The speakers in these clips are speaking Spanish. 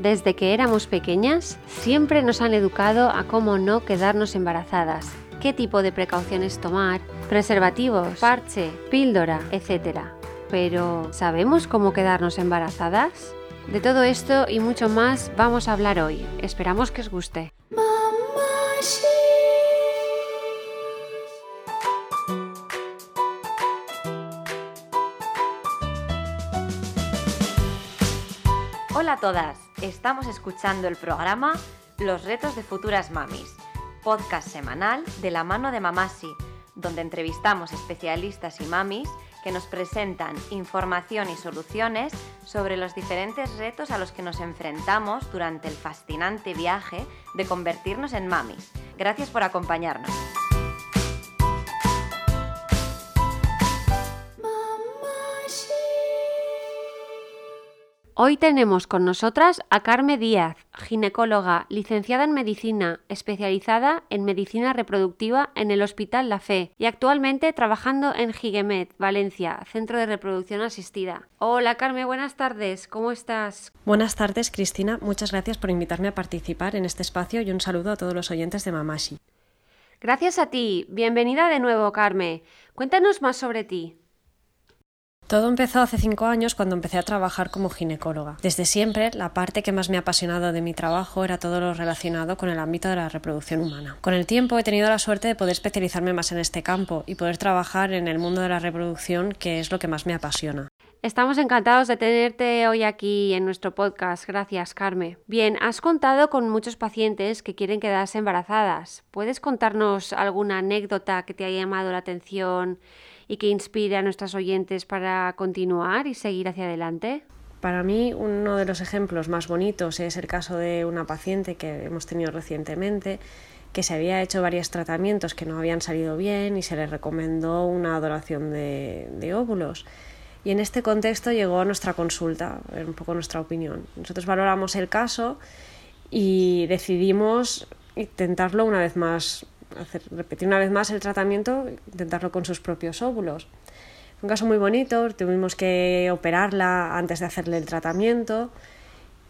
Desde que éramos pequeñas, siempre nos han educado a cómo no quedarnos embarazadas, qué tipo de precauciones tomar, preservativos, parche, píldora, etc. Pero, ¿sabemos cómo quedarnos embarazadas? De todo esto y mucho más vamos a hablar hoy. Esperamos que os guste. Hola a todas, estamos escuchando el programa Los retos de futuras mamis, podcast semanal de la mano de Mamasi, donde entrevistamos especialistas y mamis que nos presentan información y soluciones sobre los diferentes retos a los que nos enfrentamos durante el fascinante viaje de convertirnos en mamis. Gracias por acompañarnos. Hoy tenemos con nosotras a Carme Díaz, ginecóloga, licenciada en medicina, especializada en medicina reproductiva en el Hospital La Fe y actualmente trabajando en Gigemet, Valencia, Centro de Reproducción Asistida. Hola Carme, buenas tardes, ¿cómo estás? Buenas tardes Cristina, muchas gracias por invitarme a participar en este espacio y un saludo a todos los oyentes de Mamashi. Gracias a ti, bienvenida de nuevo Carme. Cuéntanos más sobre ti. Todo empezó hace cinco años cuando empecé a trabajar como ginecóloga. Desde siempre, la parte que más me ha apasionado de mi trabajo era todo lo relacionado con el ámbito de la reproducción humana. Con el tiempo he tenido la suerte de poder especializarme más en este campo y poder trabajar en el mundo de la reproducción, que es lo que más me apasiona. Estamos encantados de tenerte hoy aquí en nuestro podcast. Gracias, Carme. Bien, has contado con muchos pacientes que quieren quedarse embarazadas. ¿Puedes contarnos alguna anécdota que te haya llamado la atención y que inspire a nuestras oyentes para continuar y seguir hacia adelante? Para mí uno de los ejemplos más bonitos es el caso de una paciente que hemos tenido recientemente que se había hecho varios tratamientos que no habían salido bien y se le recomendó una donación de, de óvulos. Y en este contexto llegó nuestra consulta, un poco nuestra opinión. Nosotros valoramos el caso y decidimos intentarlo una vez más hacer, repetir una vez más el tratamiento, intentarlo con sus propios óvulos. un caso muy bonito, tuvimos que operarla antes de hacerle el tratamiento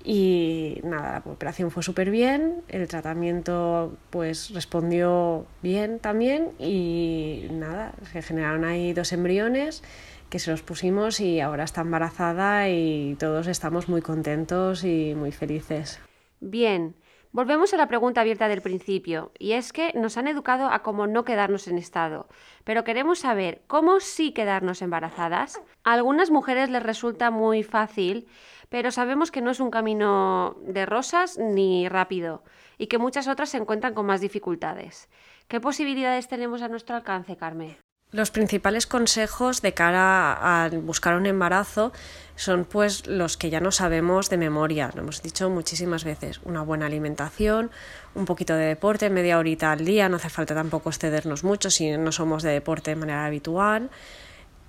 y nada, la operación fue súper bien, el tratamiento pues respondió bien también y nada, se generaron ahí dos embriones que se los pusimos y ahora está embarazada y todos estamos muy contentos y muy felices. Bien, Volvemos a la pregunta abierta del principio, y es que nos han educado a cómo no quedarnos en estado, pero queremos saber cómo sí quedarnos embarazadas. A algunas mujeres les resulta muy fácil, pero sabemos que no es un camino de rosas ni rápido, y que muchas otras se encuentran con más dificultades. ¿Qué posibilidades tenemos a nuestro alcance, Carmen? Los principales consejos de cara a buscar un embarazo son pues los que ya no sabemos de memoria, lo hemos dicho muchísimas veces, una buena alimentación, un poquito de deporte, media horita al día, no hace falta tampoco excedernos mucho si no somos de deporte de manera habitual,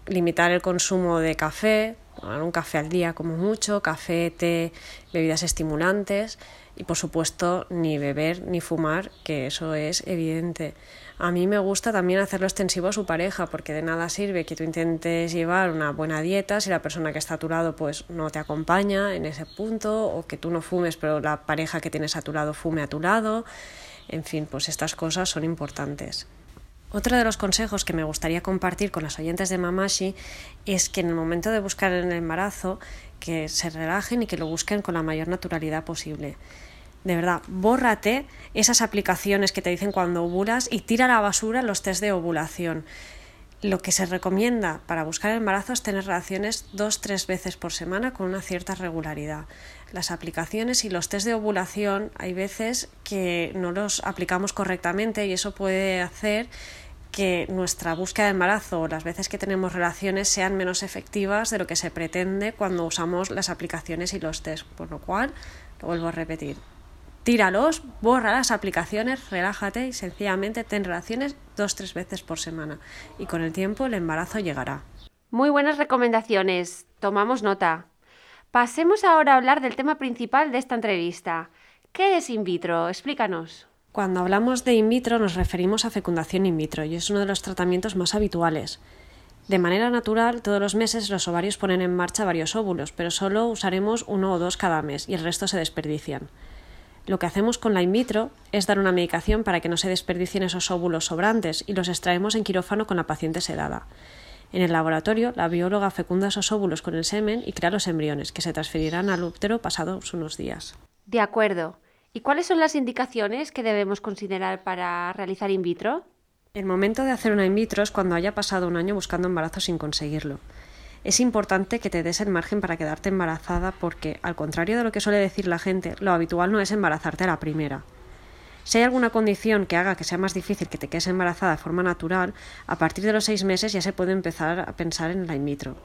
limitar el consumo de café, un café al día como mucho, café, té, bebidas estimulantes y por supuesto ni beber ni fumar, que eso es evidente. A mí me gusta también hacerlo extensivo a su pareja, porque de nada sirve que tú intentes llevar una buena dieta si la persona que está a tu lado pues no te acompaña en ese punto, o que tú no fumes pero la pareja que tienes a tu lado fume a tu lado. En fin, pues estas cosas son importantes. Otro de los consejos que me gustaría compartir con las oyentes de Mamashi es que en el momento de buscar el embarazo, que se relajen y que lo busquen con la mayor naturalidad posible de verdad, bórrate esas aplicaciones que te dicen cuando ovulas y tira a la basura los test de ovulación. Lo que se recomienda para buscar el embarazo es tener relaciones dos tres veces por semana con una cierta regularidad. Las aplicaciones y los test de ovulación hay veces que no los aplicamos correctamente y eso puede hacer que nuestra búsqueda de embarazo o las veces que tenemos relaciones sean menos efectivas de lo que se pretende cuando usamos las aplicaciones y los test. Por lo cual, lo vuelvo a repetir, tíralos, borra las aplicaciones, relájate y sencillamente ten relaciones dos tres veces por semana. Y con el tiempo el embarazo llegará. Muy buenas recomendaciones. Tomamos nota. Pasemos ahora a hablar del tema principal de esta entrevista. ¿Qué es in vitro? Explícanos. Cuando hablamos de in vitro nos referimos a fecundación in vitro y es uno de los tratamientos más habituales. De manera natural, todos los meses los ovarios ponen en marcha varios óvulos, pero solo usaremos uno o dos cada mes y el resto se desperdician. Lo que hacemos con la in vitro es dar una medicación para que no se desperdicien esos óvulos sobrantes y los extraemos en quirófano con la paciente sedada. En el laboratorio, la bióloga fecunda esos óvulos con el semen y crea los embriones, que se transferirán al útero pasados unos días. De acuerdo. ¿Y cuáles son las indicaciones que debemos considerar para realizar in vitro? El momento de hacer una in vitro es cuando haya pasado un año buscando embarazo sin conseguirlo. Es importante que te des el margen para quedarte embarazada porque, al contrario de lo que suele decir la gente, lo habitual no es embarazarte a la primera. Si hay alguna condición que haga que sea más difícil que te quedes embarazada de forma natural, a partir de los seis meses ya se puede empezar a pensar en la in vitro.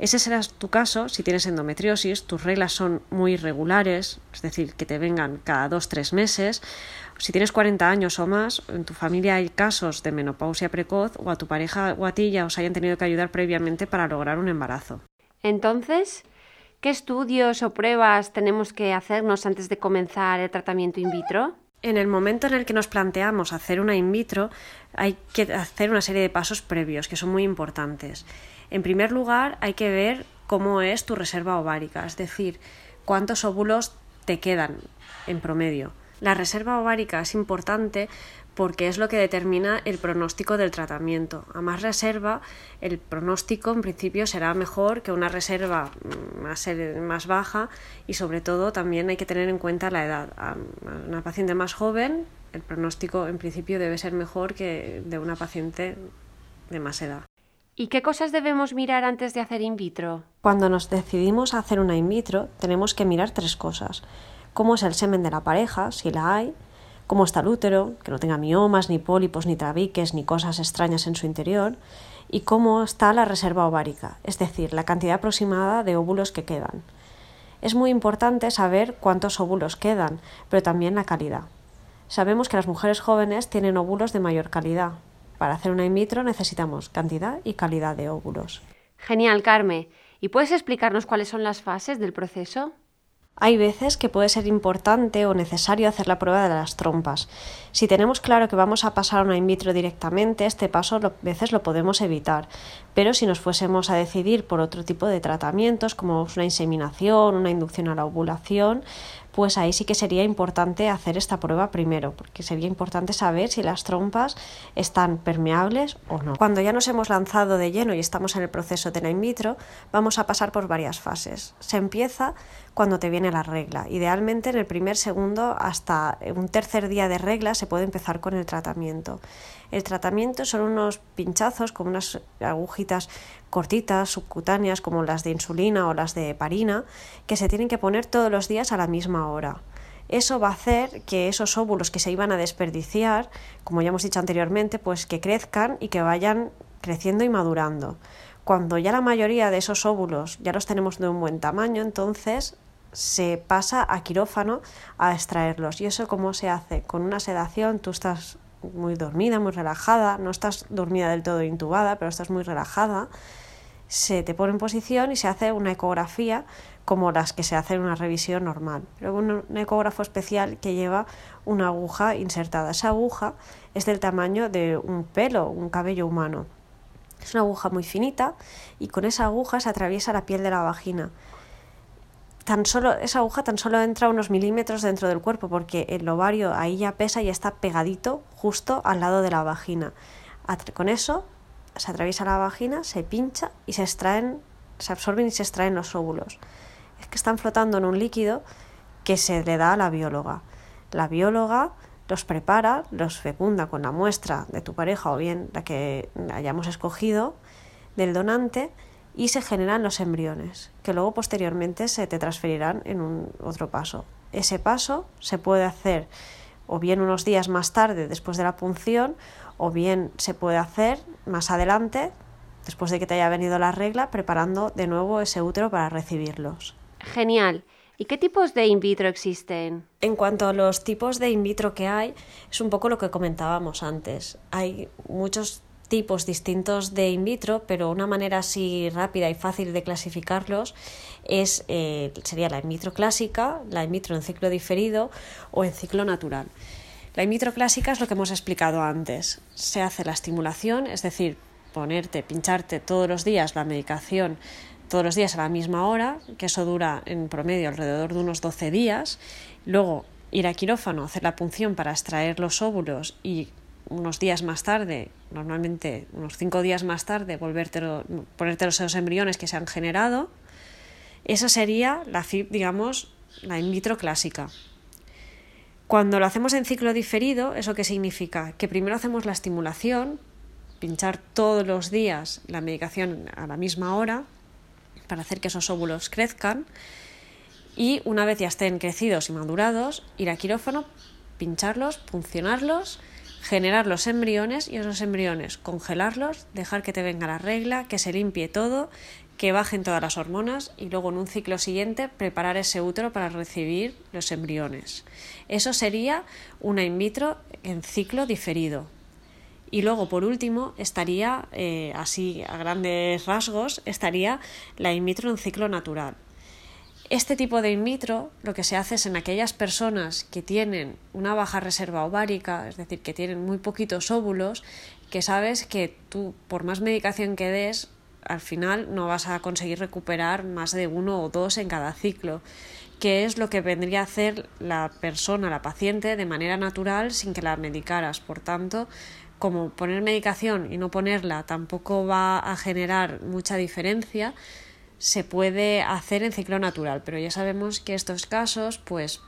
Ese será tu caso si tienes endometriosis, tus reglas son muy irregulares, es decir, que te vengan cada dos tres meses. Si tienes 40 años o más, en tu familia hay casos de menopausia precoz o a tu pareja o a ti ya os hayan tenido que ayudar previamente para lograr un embarazo. Entonces, ¿qué estudios o pruebas tenemos que hacernos antes de comenzar el tratamiento in vitro? En el momento en el que nos planteamos hacer una in vitro, hay que hacer una serie de pasos previos que son muy importantes. En primer lugar, hay que ver cómo es tu reserva ovárica, es decir, cuántos óvulos te quedan en promedio. La reserva ovárica es importante porque es lo que determina el pronóstico del tratamiento. A más reserva, el pronóstico en principio será mejor que una reserva más, más baja y sobre todo también hay que tener en cuenta la edad. A una paciente más joven, el pronóstico en principio debe ser mejor que de una paciente de más edad. ¿Y qué cosas debemos mirar antes de hacer in vitro? Cuando nos decidimos a hacer una in vitro, tenemos que mirar tres cosas. Cómo es el semen de la pareja, si la hay, cómo está el útero, que no tenga miomas, ni pólipos, ni trabiques, ni cosas extrañas en su interior, y cómo está la reserva ovárica, es decir, la cantidad aproximada de óvulos que quedan. Es muy importante saber cuántos óvulos quedan, pero también la calidad. Sabemos que las mujeres jóvenes tienen óvulos de mayor calidad, para hacer una in vitro necesitamos cantidad y calidad de óvulos. Genial, Carme. ¿Y puedes explicarnos cuáles son las fases del proceso? Hay veces que puede ser importante o necesario hacer la prueba de las trompas. Si tenemos claro que vamos a pasar a una in vitro directamente, este paso a veces lo podemos evitar. Pero si nos fuésemos a decidir por otro tipo de tratamientos, como una inseminación, una inducción a la ovulación, pues ahí sí que sería importante hacer esta prueba primero, porque sería importante saber si las trompas están permeables o no. Cuando ya nos hemos lanzado de lleno y estamos en el proceso de la in vitro, vamos a pasar por varias fases. Se empieza cuando te viene la regla. Idealmente en el primer segundo hasta un tercer día de regla se puede empezar con el tratamiento. El tratamiento son unos pinchazos con unas agujitas cortitas, subcutáneas, como las de insulina o las de heparina, que se tienen que poner todos los días a la misma hora. Eso va a hacer que esos óvulos que se iban a desperdiciar, como ya hemos dicho anteriormente, pues que crezcan y que vayan creciendo y madurando. Cuando ya la mayoría de esos óvulos ya los tenemos de un buen tamaño, entonces se pasa a quirófano a extraerlos. ¿Y eso cómo se hace? Con una sedación, tú estás muy dormida, muy relajada, no estás dormida del todo intubada, pero estás muy relajada, se te pone en posición y se hace una ecografía como las que se hace en una revisión normal. Un, un ecógrafo especial que lleva una aguja insertada. Esa aguja es del tamaño de un pelo, un cabello humano. Es una aguja muy finita y con esa aguja se atraviesa la piel de la vagina tan solo, esa aguja tan solo entra unos milímetros dentro del cuerpo porque el ovario ahí ya pesa y está pegadito justo al lado de la vagina. Con eso se atraviesa la vagina, se pincha y se extraen, se absorben y se extraen los óvulos. Es que están flotando en un líquido que se le da a la bióloga. La bióloga los prepara, los fecunda con la muestra de tu pareja o bien la que hayamos escogido del donante y se generan los embriones, que luego posteriormente se te transferirán en un otro paso. Ese paso se puede hacer o bien unos días más tarde después de la punción o bien se puede hacer más adelante después de que te haya venido la regla preparando de nuevo ese útero para recibirlos. Genial. ¿Y qué tipos de in vitro existen? En cuanto a los tipos de in vitro que hay, es un poco lo que comentábamos antes. Hay muchos tipos distintos de in vitro, pero una manera así rápida y fácil de clasificarlos es, eh, sería la in vitro clásica, la in vitro en ciclo diferido o en ciclo natural. La in vitro clásica es lo que hemos explicado antes. Se hace la estimulación, es decir, ponerte, pincharte todos los días la medicación todos los días a la misma hora, que eso dura en promedio alrededor de unos 12 días, luego ir a quirófano, hacer la punción para extraer los óvulos y unos días más tarde, normalmente unos cinco días más tarde, volvértelo, ponerte los embriones que se han generado, esa sería la FIP, digamos, la in vitro clásica. Cuando lo hacemos en ciclo diferido, ¿eso qué significa? Que primero hacemos la estimulación, pinchar todos los días la medicación a la misma hora para hacer que esos óvulos crezcan y una vez ya estén crecidos y madurados, ir a quirófano, pincharlos, funcionarlos, generar los embriones y esos embriones congelarlos, dejar que te venga la regla, que se limpie todo, que bajen todas las hormonas y luego en un ciclo siguiente preparar ese útero para recibir los embriones. Eso sería una in vitro en ciclo diferido. Y luego, por último, estaría, eh, así a grandes rasgos, estaría la in vitro en ciclo natural. Este tipo de in vitro lo que se hace es en aquellas personas que tienen una baja reserva ovárica, es decir, que tienen muy poquitos óvulos, que sabes que tú, por más medicación que des, al final no vas a conseguir recuperar más de uno o dos en cada ciclo, que es lo que vendría a hacer la persona, la paciente, de manera natural sin que la medicaras. Por tanto, como poner medicación y no ponerla tampoco va a generar mucha diferencia, se puede hacer en ciclo natural, pero ya sabemos que estos casos, pues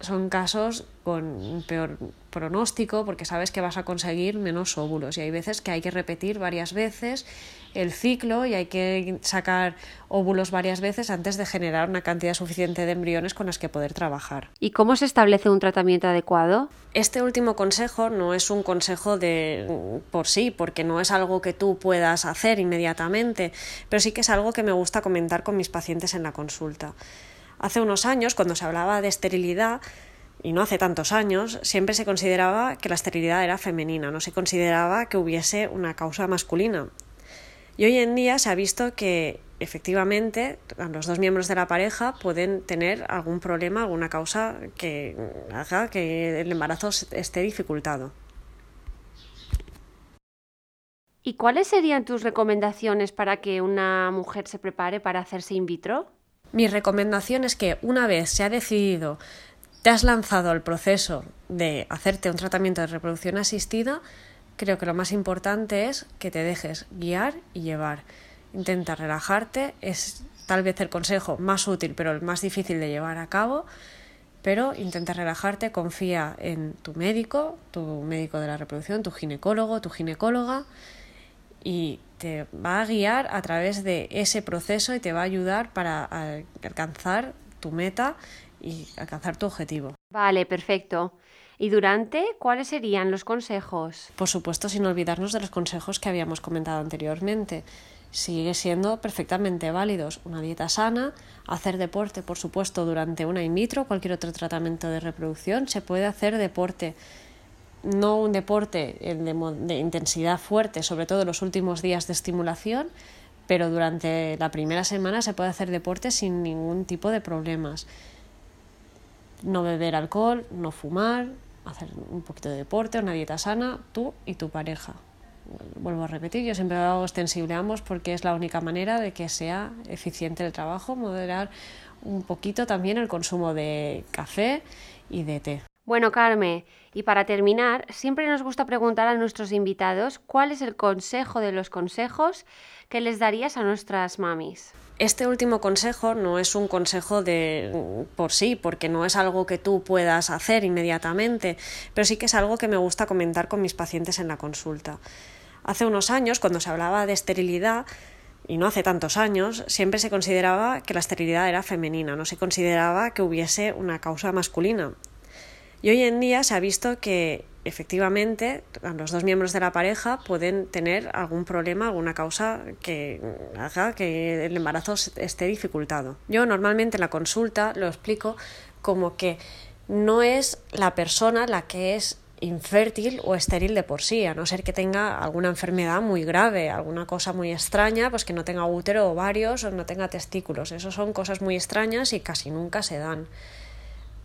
son casos con peor pronóstico porque sabes que vas a conseguir menos óvulos y hay veces que hay que repetir varias veces el ciclo y hay que sacar óvulos varias veces antes de generar una cantidad suficiente de embriones con las que poder trabajar. ¿Y cómo se establece un tratamiento adecuado? Este último consejo no es un consejo de por sí, porque no es algo que tú puedas hacer inmediatamente, pero sí que es algo que me gusta comentar con mis pacientes en la consulta. Hace unos años, cuando se hablaba de esterilidad, y no hace tantos años, siempre se consideraba que la esterilidad era femenina, no se consideraba que hubiese una causa masculina. Y hoy en día se ha visto que efectivamente los dos miembros de la pareja pueden tener algún problema, alguna causa que haga que el embarazo esté dificultado. ¿Y cuáles serían tus recomendaciones para que una mujer se prepare para hacerse in vitro? Mi recomendación es que una vez se ha decidido, te has lanzado al proceso de hacerte un tratamiento de reproducción asistida, creo que lo más importante es que te dejes guiar y llevar. Intenta relajarte, es tal vez el consejo más útil pero el más difícil de llevar a cabo, pero intenta relajarte, confía en tu médico, tu médico de la reproducción, tu ginecólogo, tu ginecóloga y te va a guiar a través de ese proceso y te va a ayudar para alcanzar tu meta y alcanzar tu objetivo. Vale, perfecto. ¿Y durante cuáles serían los consejos? Por supuesto, sin olvidarnos de los consejos que habíamos comentado anteriormente. Sigue siendo perfectamente válidos una dieta sana, hacer deporte, por supuesto, durante una in vitro, cualquier otro tratamiento de reproducción, se puede hacer deporte no un deporte de, intensidad fuerte, sobre todo los últimos días de estimulación, pero durante la primera semana se puede hacer deporte sin ningún tipo de problemas. No beber alcohol, no fumar, hacer un poquito de deporte, una dieta sana, tú y tu pareja. Vuelvo a repetir, yo siempre hago extensible ambos porque es la única manera de que sea eficiente el trabajo, moderar un poquito también el consumo de café y de té. Bueno, Carmen, y para terminar, siempre nos gusta preguntar a nuestros invitados cuál es el consejo de los consejos que les darías a nuestras mamis. Este último consejo no es un consejo de por sí, porque no es algo que tú puedas hacer inmediatamente, pero sí que es algo que me gusta comentar con mis pacientes en la consulta. Hace unos años, cuando se hablaba de esterilidad, y no hace tantos años, siempre se consideraba que la esterilidad era femenina, no se consideraba que hubiese una causa masculina. Y hoy en día se ha visto que efectivamente los dos miembros de la pareja pueden tener algún problema, alguna causa que haga que el embarazo esté dificultado. Yo normalmente en la consulta lo explico como que no es la persona la que es infértil o estéril de por sí, a no ser que tenga alguna enfermedad muy grave, alguna cosa muy extraña, pues que no tenga útero, ovarios o no tenga testículos. Eso son cosas muy extrañas y casi nunca se dan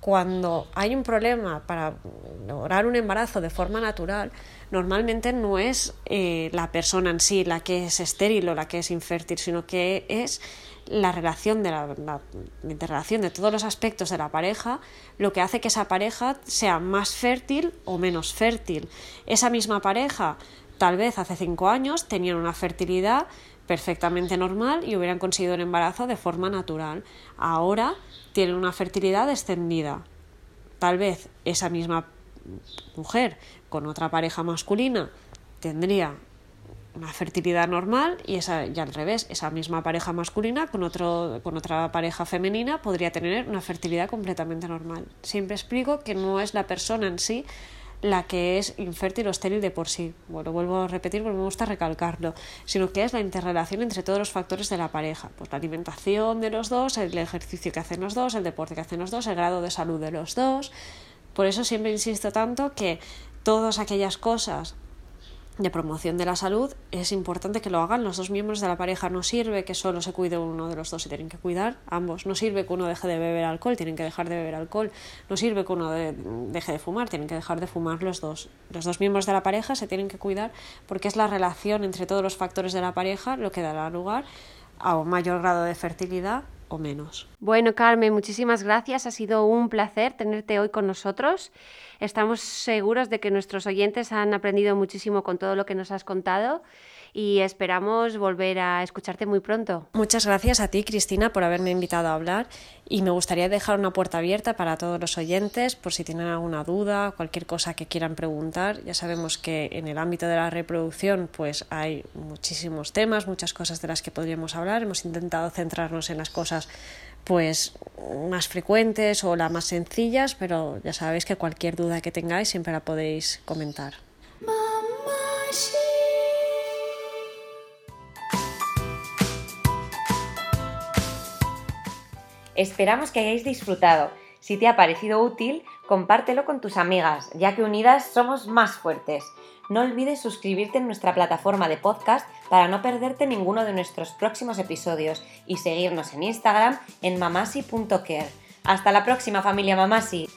cuando hay un problema para lograr un embarazo de forma natural, normalmente no es eh, la persona en sí la que es estéril o la que es infértil, sino que es la relación de la, la, interrelación de todos los aspectos de la pareja lo que hace que esa pareja sea más fértil o menos fértil. Esa misma pareja, tal vez hace cinco años, tenían una fertilidad perfectamente normal y hubieran conseguido un embarazo de forma natural. Ahora tienen una fertilidad extendida. Tal vez esa misma mujer con otra pareja masculina tendría una fertilidad normal y, esa, y al revés, esa misma pareja masculina con, otro, con otra pareja femenina podría tener una fertilidad completamente normal. Siempre explico que no es la persona en sí la que es infértil o estéril de por sí. Bueno, vuelvo a repetir porque me gusta recalcarlo, sino que es la interrelación entre todos los factores de la pareja. Pues la alimentación de los dos, el ejercicio que hacen los dos, el deporte que hacen los dos, el grado de salud de los dos. Por eso siempre insisto tanto que todas aquellas cosas de promoción de la salud es importante que lo hagan los dos miembros de la pareja. No sirve que solo se cuide uno de los dos y tienen que cuidar ambos. No sirve que uno deje de beber alcohol, tienen que dejar de beber alcohol. No sirve que uno de, deje de fumar, tienen que dejar de fumar los dos. Los dos miembros de la pareja se tienen que cuidar porque es la relación entre todos los factores de la pareja lo que dará lugar a un mayor grado de fertilidad Bueno, Carmen, muchísimas gracias. Ha sido un placer tenerte hoy con nosotros. Estamos seguros de que nuestros oyentes han aprendido muchísimo con todo lo que nos has contado y esperamos volver a escucharte muy pronto. Muchas gracias a ti, Cristina, por haberme invitado a hablar y me gustaría dejar una puerta abierta para todos los oyentes por si tienen alguna duda, cualquier cosa que quieran preguntar. Ya sabemos que en el ámbito de la reproducción pues hay muchísimos temas, muchas cosas de las que podríamos hablar. Hemos intentado centrarnos en las cosas pues más frecuentes o las más sencillas, pero ya sabéis que cualquier duda que tengáis siempre la podéis comentar. Esperamos que hayáis disfrutado. Si te ha parecido útil, compártelo con tus amigas, ya que unidas somos más fuertes. No olvides suscribirte en nuestra plataforma de podcast para no perderte ninguno de nuestros próximos episodios y seguirnos en Instagram en mamasi.care. Hasta la próxima familia Mamasi.